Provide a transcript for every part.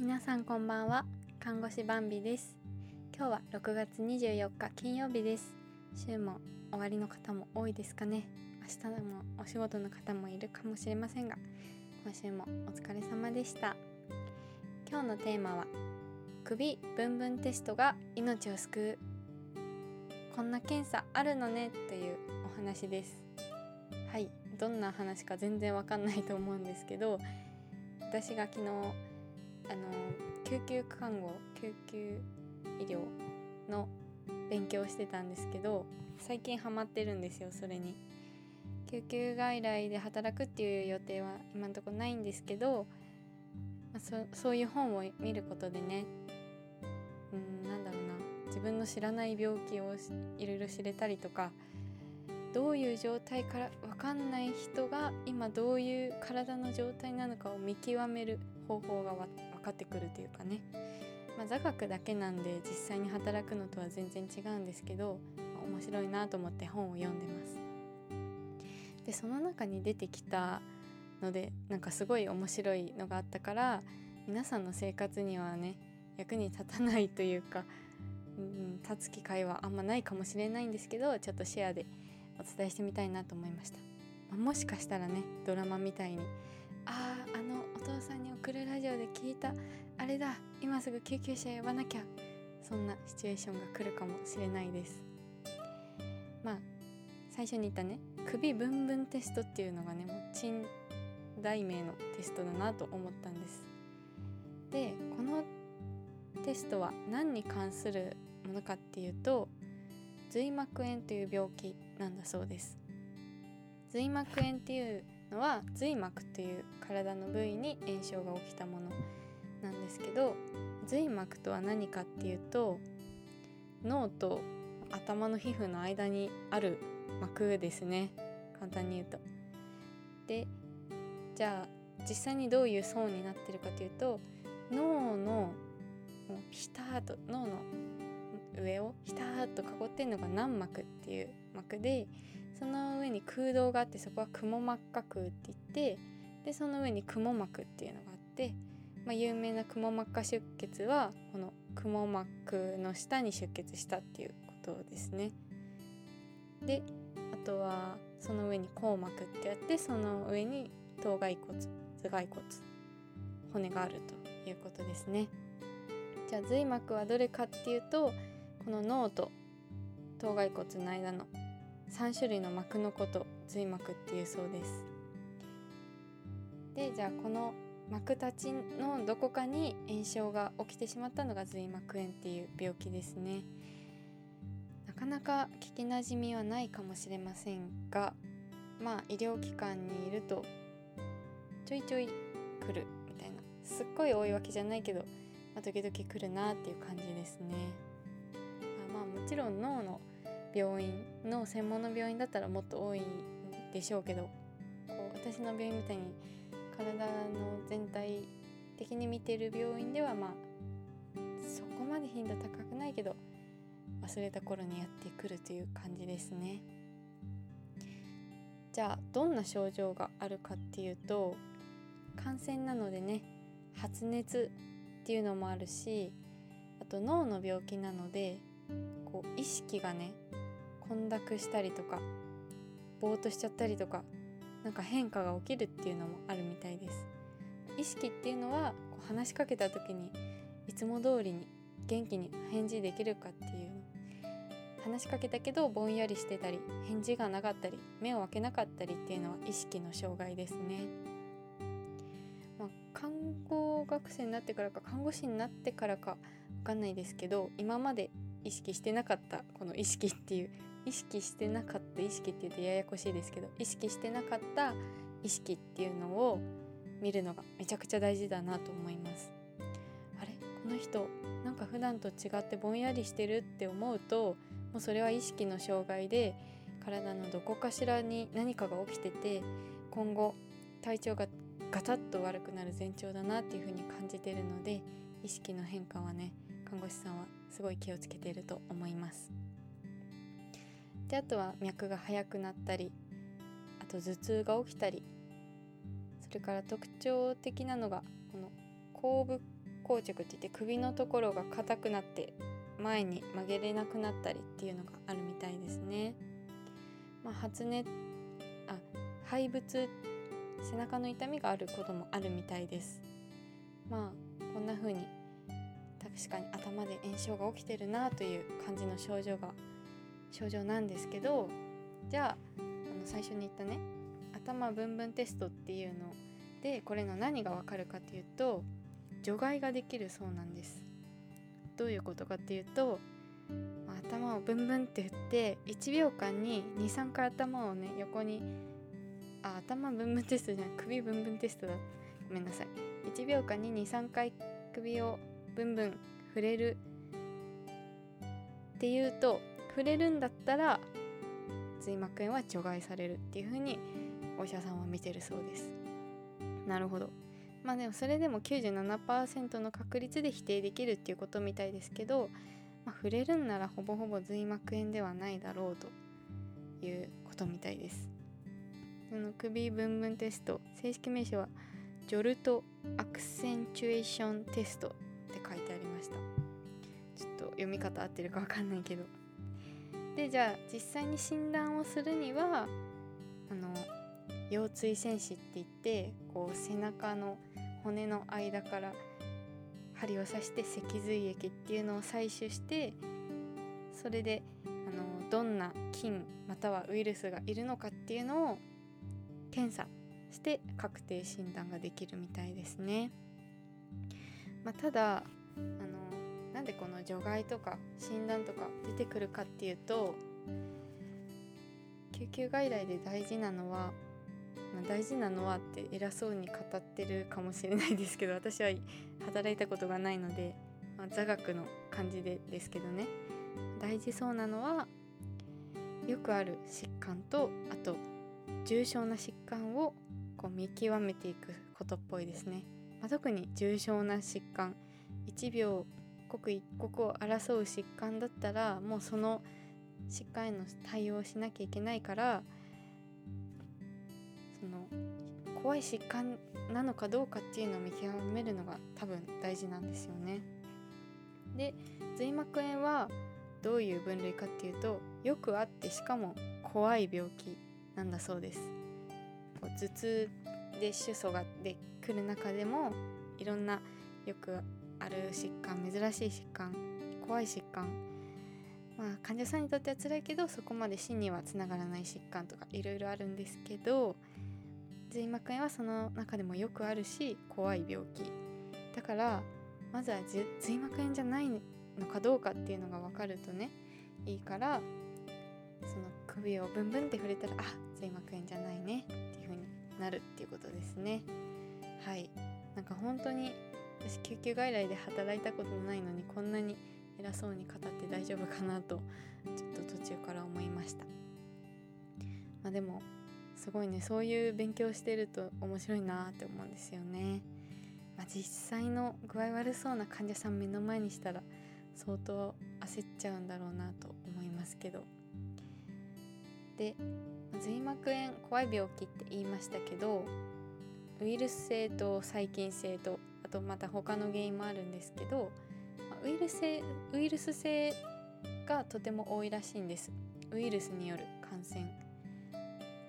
皆さんこんばんは。看護師バンビです。今日は6月24日金曜日です。週も終わりの方も多いですかね。明日もお仕事の方もいるかもしれませんが今週もお疲れ様でした。今日のテーマは首ブンブンテストが命を救う。こんな検査あるのねというお話です。はいどんな話か全然わかんないと思うんですけど私が昨日あの救急看護救急医療の勉強してたんですけど最近ハマってるんですよそれに。救急外来で働くっていう予定は今のとこないんですけど、まあ、そそういう本を見ることでねうんなんだろうな自分の知らない病気をいろいろ知れたりとかどういう状態から分かんない人が今どういう体の状態なのかを見極める方法が分かってくるというかね、まあ、座学だけなんで実際に働くのとは全然違うんですけど、まあ、面白いなと思って本を読んでます。でその中に出てきたのでなんかすごい面白いのがあったから皆さんの生活にはね役に立たないというか、うん、立つ機会はあんまないかもしれないんですけどちょっとシェアでお伝えしてみたいなと思いました、まあ、もしかしたらねドラマみたいにああ父さんに送るラジオで聞いた。あれだ今すぐ救急車呼ばなきゃ。そんなシチュエーションが来るかもしれないです。まあ最初に言ったね。首ブンブンテストっていうのがねもう珍大名のテストだなと思ったんです。でこのテストは何に関するものかっていうと髄膜炎という病気なんだそうです。髄膜炎っていうのは髄膜という体の部位に炎症が起きたものなんですけど髄膜とは何かっていうと脳と頭の皮膚の間にある膜ですね簡単に言うと。でじゃあ実際にどういう層になってるかというと脳のもうピターと脳の上をひたーっと囲ってるのが軟膜っていう膜でその上に空洞があってそこは雲膜下って言ってでその上に雲膜っていうのがあって、まあ、有名な雲膜下出血はこの雲膜の下に出血したっていうことですね。であとはその上に硬膜ってやってその上に頭蓋骨頭蓋骨骨があるということですね。じゃあ髄膜はどれかっていうとこの脳と頭蓋骨の間の3種類の膜のこと髄膜っていうそうです。でじゃあこの膜たちのどこかに炎症が起きてしまったのが髄膜炎っていう病気ですね。なかなか聞きなじみはないかもしれませんがまあ医療機関にいるとちょいちょい来るみたいな。すっごい多いわけじゃないけど、まあ、時々来るなっていう感じですね。もちろん脳の病院の専門の病院だったらもっと多いでしょうけどこう私の病院みたいに体の全体的に見てる病院ではまあそこまで頻度高くないけど忘れた頃にやってくるという感じですね。じゃあどんな症状があるかっていうと感染なのでね発熱っていうのもあるしあと脳の病気なのでこう意識がね混濁したりとかぼーっとしちゃったりとかなんか変化が起きるっていうのもあるみたいです。意識っていうのはこう話しかけた時にいつも通りに元気に返事できるかっていう話しかけたけどぼんやりしてたり返事がなかったり目を開けなかったりっていうのは意識の障害ですね、まあ、看護学生になってからか看護師になってからか分かんないですけど今まで意識してなかったこの意識っていう意識してなかった意識って言ってややこしいですけど意識してなかった意識っていうのを見るのがめちゃくちゃ大事だなと思います。あれこの人なんか普段と違ってぼんやりしてるって思うともうそれは意識の障害で体のどこかしらに何かが起きてて今後体調がガタッと悪くなる前兆だなっていう風に感じてるので意識の変化はね看護師さんはすごい気をつけていると思いますであとは脈が速くなったりあと頭痛が起きたりそれから特徴的なのがこの後部硬直って言って首のところが硬くなって前に曲げれなくなったりっていうのがあるみたいですね。まあ、発熱あ肺物背中の痛みがあることもあるみたいです。まあこんな風に確かに頭で炎症が起きてるなという感じの症状が症状なんですけどじゃああの最初に言ったね頭ブンブンテストっていうのでこれの何がわかるかというと除外ができるそうなんです。どういうことかっていうと頭をブンブンって振って1秒間に23回頭をね横にあ頭ブンブンテストじゃない首ブンブンテストだ。ごめんなさい。1秒間に23回首をブンブン触れる。っていうと触れるんだったら髄膜炎は除外されるっていう風にお医者さんは見てるそうです。なるほど。まあでもそれでも97%の確率で否定できるっていうことみたいですけど、まあ、触れるんならほぼほぼ髄膜炎ではないだろうということみたいです。その首ブンブンテスト正式名称はジョルトアクセンチュエーションテスト読み方合ってるか分かんないけどでじゃあ実際に診断をするにはあの腰椎戦士って言ってこう背中の骨の間から針を刺して脊髄液っていうのを採取してそれであのどんな菌またはウイルスがいるのかっていうのを検査して確定診断ができるみたいですね。まあ、ただあのなんでこの除外とか診断とか出てくるかっていうと救急外来で大事なのは、まあ、大事なのはって偉そうに語ってるかもしれないですけど私は働いたことがないので、まあ、座学の感じでですけどね大事そうなのはよくある疾患とあと重症な疾患をこう見極めていくことっぽいですね。まあ、特に重症な疾患1秒刻一刻を争う疾患だったらもうその疾患への対応をしなきゃいけないからその怖い疾患なのかどうかっていうのを見極めるのが多分大事なんですよね。で髄膜炎はどういう分類かっていうとよくあってしかも怖い病気なんだそうです。こう頭痛で主訴がで来る中でもいろんなよくある疾患珍しい疾患怖い疾患。まあ患者さんにとっては辛いけどそこまで死にはつながらない疾患とかいろいろあるんですけど髄膜炎はその中でもよくあるし怖い病気。だからまずは髄膜炎じゃないのかどうかっていうのが分かるとねいいからその首をブンブンって触れたらあ髄膜炎じゃないねっていう風になるっていうことですね。はい。なんか本当に私救急外来で働いたことないのにこんなに偉そうに語って大丈夫かなとちょっと途中から思いました。まあでもすごいねそういう勉強してると面白いなって思うんですよね、まあ、実際の具合悪そうな患者さん目の前にしたら相当焦っちゃうんだろうなと思いますけど。で髄膜炎怖い病気って言いましたけどウイルス性と細菌性ととまた他の原因もあるんですけどウイルス性ウイルス性がとても多いらしいんです。ウイルスによる感染。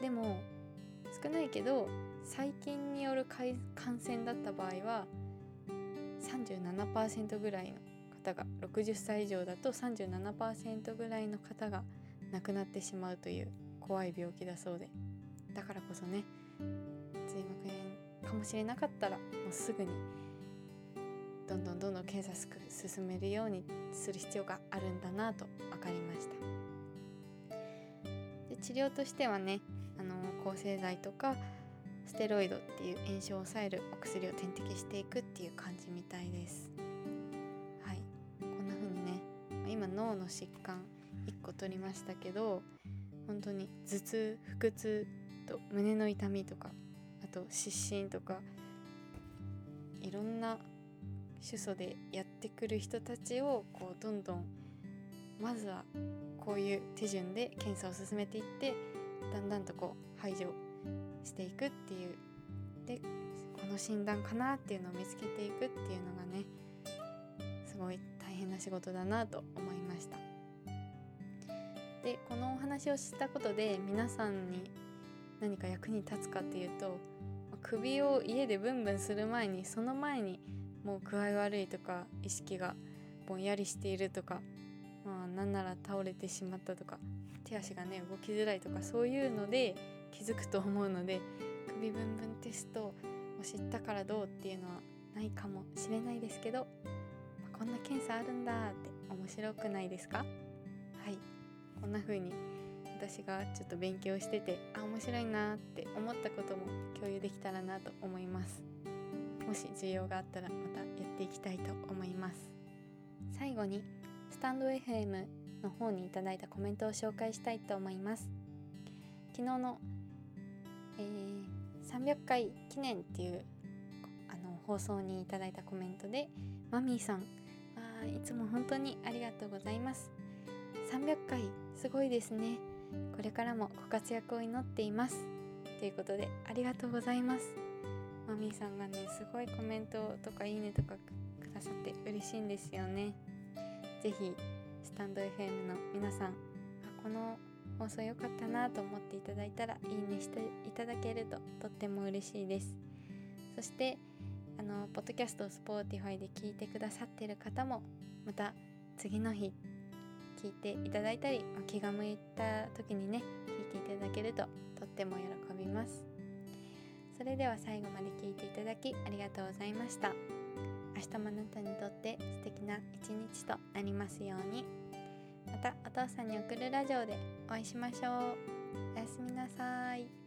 でも少ないけど細菌による感染だった場合は37%ぐらいの方が60歳以上だと37%ぐらいの方が亡くなってしまうという怖い病気だそうで。だからこそね髄膜炎かもしれなかったらもうすぐにどんどんどんどん検査進めるようにする必要があるんだなと分かりました。で治療としてはねあの抗生剤とかステロイドっていう炎症を抑えるお薬を点滴していくっていう感じみたいです。はい。こんな風にね今脳の疾患1個取りましたけど本当に頭痛腹痛と胸の痛みとかあと失神とかいろんな主訴でやってくる人たちをこうどんどんまずはこういう手順で検査を進めていってだんだんとこう排除していくっていう。でこの診断かなっていうのを見つけていくっていうのがねすごい大変な仕事だなと思いました。でこのお話をしたことで皆さんに何か役に立つかっていうと首を家でブンブンする前にその前にもう具合悪いとか意識がぼんやりしているとかまあなんなら倒れてしまったとか手足がね動きづらいとかそういうので気づくと思うので首ブンブンテストを知ったからどうっていうのはないかもしれないですけど、まあ、こんな検査あるんだって面白くないですか？はい。こんな風に私がちょっと勉強しててあ面白いなって思ったことも共有できたらなと思います。もし需要があったらまたやっていきたいと思います。最後にスタンド FM の方にいただいたコメントを紹介したいと思います。昨日の、えー、300回記念っていうあの放送にいただいたコメントでマミーさんあいつも本当にありがとうございます。300回すごいですね。これからもご活躍を祈っています。ということでありがとうございます。マミーさんがねすごいコメントとかいいねとかくださって嬉しいんですよね。是非スタンド FM の皆さんあこの放送良かったなと思っていただいたらいいねしていただけるととっても嬉しいです。そしてあのポッドキャストをスポーティファイで聞いてくださってる方もまた次の日聞いていただいたり、気が向いた時にね聞いていただけるととっても喜びます。それでは最後まで聞いていただきありがとうございました。明日もあなたにとって素敵な一日となりますように。またお父さんに送るラジオでお会いしましょう。おやすみなさい。